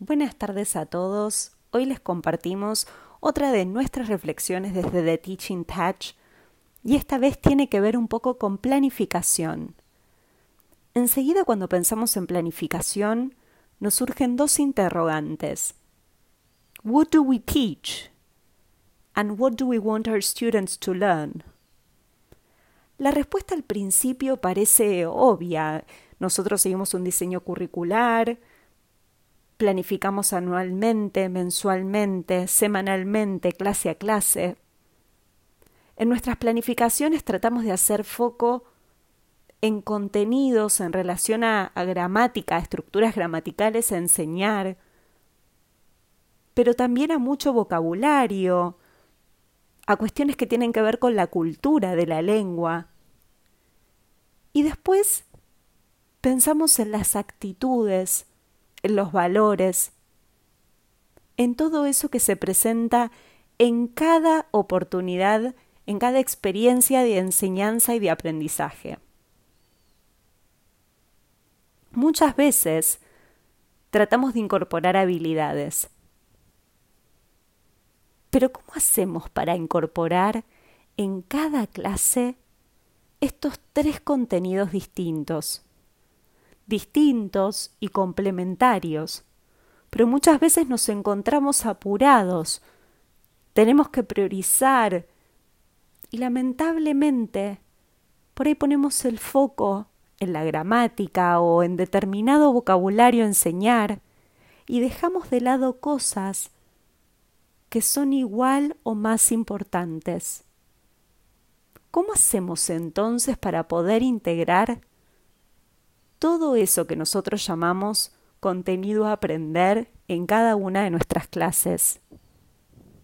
Buenas tardes a todos. Hoy les compartimos otra de nuestras reflexiones desde The Teaching Touch y esta vez tiene que ver un poco con planificación. Enseguida cuando pensamos en planificación nos surgen dos interrogantes. What do we teach? And what do we want our students to learn? La respuesta al principio parece obvia. Nosotros seguimos un diseño curricular, planificamos anualmente, mensualmente, semanalmente, clase a clase. En nuestras planificaciones tratamos de hacer foco en contenidos en relación a, gramática, a estructuras gramaticales a enseñar, pero también a mucho vocabulario, a cuestiones que tienen que ver con la cultura de la lengua. Y después pensamos en las actitudes, en los valores, en todo eso que se presenta en cada oportunidad, en cada experiencia de enseñanza y de aprendizaje. Muchas veces tratamos de incorporar habilidades. Pero ¿cómo hacemos para incorporar en cada clase estos tres contenidos distintos? Distintos y complementarios, pero muchas veces nos encontramos apurados, tenemos que priorizar y lamentablemente por ahí ponemos el foco en la gramática o en determinado vocabulario enseñar y dejamos de lado cosas que son igual o más importantes. ¿Cómo hacemos entonces para poder integrar todo eso que nosotros llamamos contenido a aprender en cada una de nuestras clases.